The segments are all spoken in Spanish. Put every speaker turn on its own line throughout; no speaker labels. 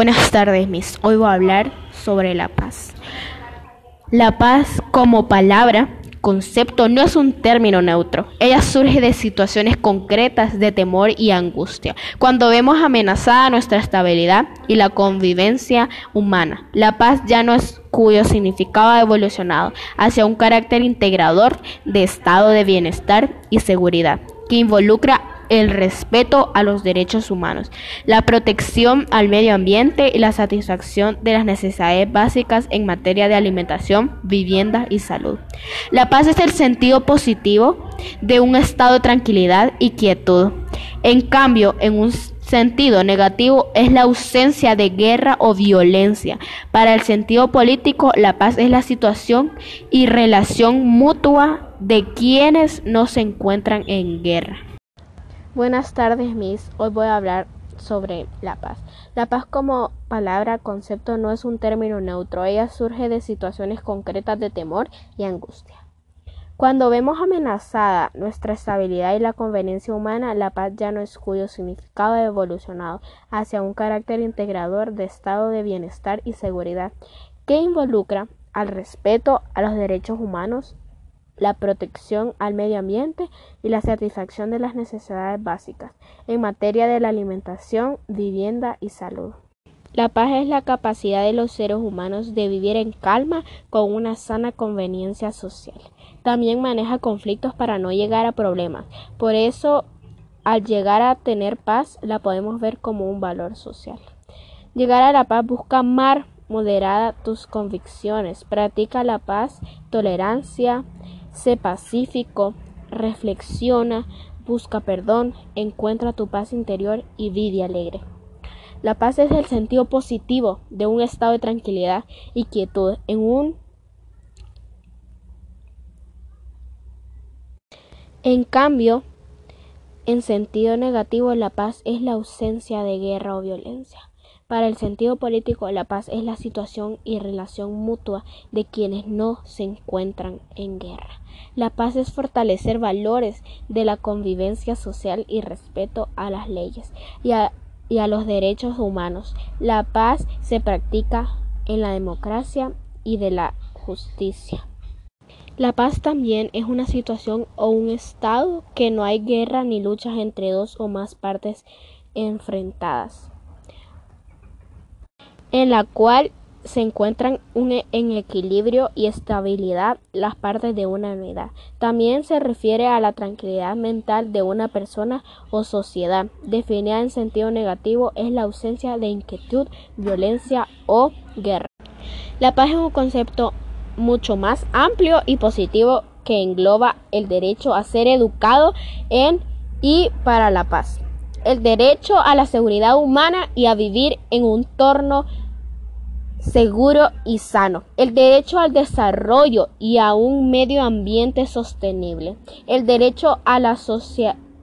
Buenas tardes, Miss. Hoy voy a hablar sobre la paz. La paz como palabra, concepto, no es un término neutro. Ella surge de situaciones concretas de temor y angustia. Cuando vemos amenazada nuestra estabilidad y la convivencia humana, la paz ya no es cuyo significado ha evolucionado hacia un carácter integrador de estado de bienestar y seguridad que involucra el respeto a los derechos humanos, la protección al medio ambiente y la satisfacción de las necesidades básicas en materia de alimentación, vivienda y salud. La paz es el sentido positivo de un estado de tranquilidad y quietud. En cambio, en un sentido negativo es la ausencia de guerra o violencia. Para el sentido político, la paz es la situación y relación mutua de quienes no se encuentran en guerra.
Buenas tardes, Miss. Hoy voy a hablar sobre la paz. La paz como palabra, concepto, no es un término neutro. Ella surge de situaciones concretas de temor y angustia. Cuando vemos amenazada nuestra estabilidad y la conveniencia humana, la paz ya no es cuyo significado ha evolucionado hacia un carácter integrador de estado de bienestar y seguridad que involucra al respeto a los derechos humanos, la protección al medio ambiente y la satisfacción de las necesidades básicas en materia de la alimentación, vivienda y salud. La paz es la capacidad de los seres humanos de vivir en calma con una sana conveniencia social. También maneja conflictos para no llegar a problemas. Por eso, al llegar a tener paz, la podemos ver como un valor social. Llegar a la paz busca amar moderada tus convicciones, practica la paz, tolerancia, Sé pacífico, reflexiona, busca perdón, encuentra tu paz interior y vive alegre. La paz es el sentido positivo de un estado de tranquilidad y quietud en un En cambio, en sentido negativo, la paz es la ausencia de guerra o violencia. Para el sentido político, la paz es la situación y relación mutua de quienes no se encuentran en guerra. La paz es fortalecer valores de la convivencia social y respeto a las leyes y a, y a los derechos humanos. La paz se practica en la democracia y de la justicia. La paz también es una situación o un estado que no hay guerra ni luchas entre dos o más partes enfrentadas en la cual se encuentran en equilibrio y estabilidad las partes de una unidad. También se refiere a la tranquilidad mental de una persona o sociedad. Definida en sentido negativo es la ausencia de inquietud, violencia o guerra. La paz es un concepto mucho más amplio y positivo que engloba el derecho a ser educado en y para la paz, el derecho a la seguridad humana y a vivir en un entorno seguro y sano, el derecho al desarrollo y a un medio ambiente sostenible, el derecho a la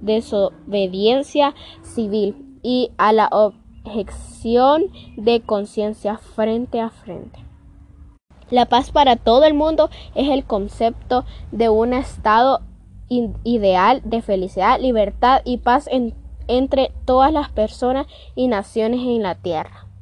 desobediencia civil y a la objeción de conciencia frente a frente. La paz para todo el mundo es el concepto de un estado ideal de felicidad, libertad y paz entre todas las personas y naciones en la tierra.